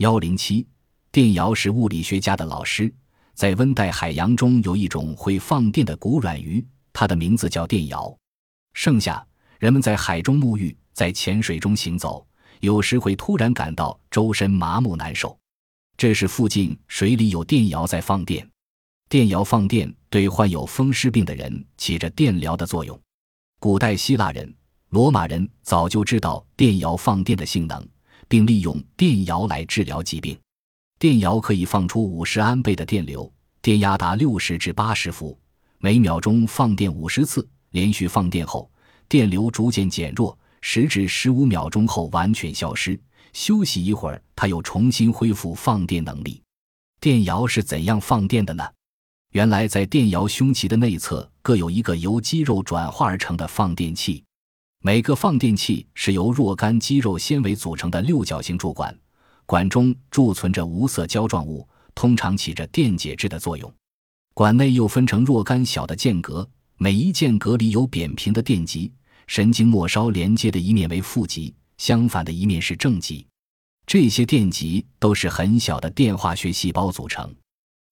幺零七，电窑是物理学家的老师。在温带海洋中有一种会放电的骨软鱼，它的名字叫电窑。盛夏，人们在海中沐浴，在浅水中行走，有时会突然感到周身麻木难受，这是附近水里有电窑在放电。电窑放电对患有风湿病的人起着电疗的作用。古代希腊人、罗马人早就知道电窑放电的性能，并利用电窑来治疗疾病。电窑可以放出五十安倍的电流，电压达六十至八十伏，每秒钟放电五十次。连续放电后，电流逐渐减弱，十至十五秒钟后完全消失。休息一会儿，它又重新恢复放电能力。电窑是怎样放电的呢？原来，在电窑胸鳍的内侧各有一个由肌肉转化而成的放电器，每个放电器是由若干肌肉纤维组成的六角形柱管。管中贮存着无色胶状物，通常起着电解质的作用。管内又分成若干小的间隔，每一间隔里有扁平的电极，神经末梢连接的一面为负极，相反的一面是正极。这些电极都是很小的电化学细胞组成。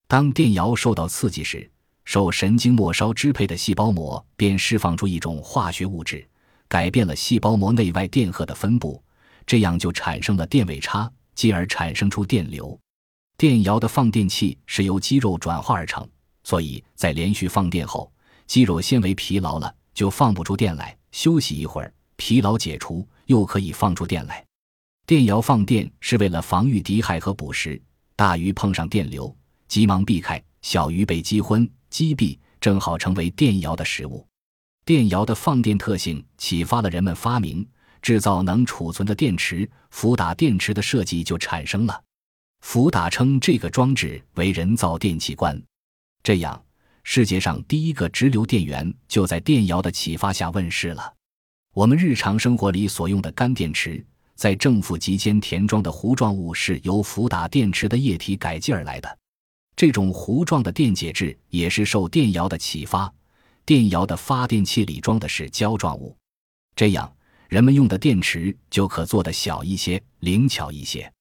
当电窑受到刺激时，受神经末梢支配的细胞膜便释放出一种化学物质，改变了细胞膜内外电荷的分布，这样就产生了电位差。进而产生出电流。电窑的放电器是由肌肉转化而成，所以在连续放电后，肌肉纤维疲劳了，就放不出电来。休息一会儿，疲劳解除，又可以放出电来。电窑放电是为了防御敌害和捕食。大鱼碰上电流，急忙避开；小鱼被击昏、击毙，正好成为电窑的食物。电窑的放电特性启发了人们发明。制造能储存的电池，福打电池的设计就产生了。福打称这个装置为人造电气罐。这样，世界上第一个直流电源就在电窑的启发下问世了。我们日常生活里所用的干电池，在正负极间填装的糊状物是由福打电池的液体改进而来的。这种糊状的电解质也是受电窑的启发。电窑的发电器里装的是胶状物，这样。人们用的电池就可做得小一些、灵巧一些。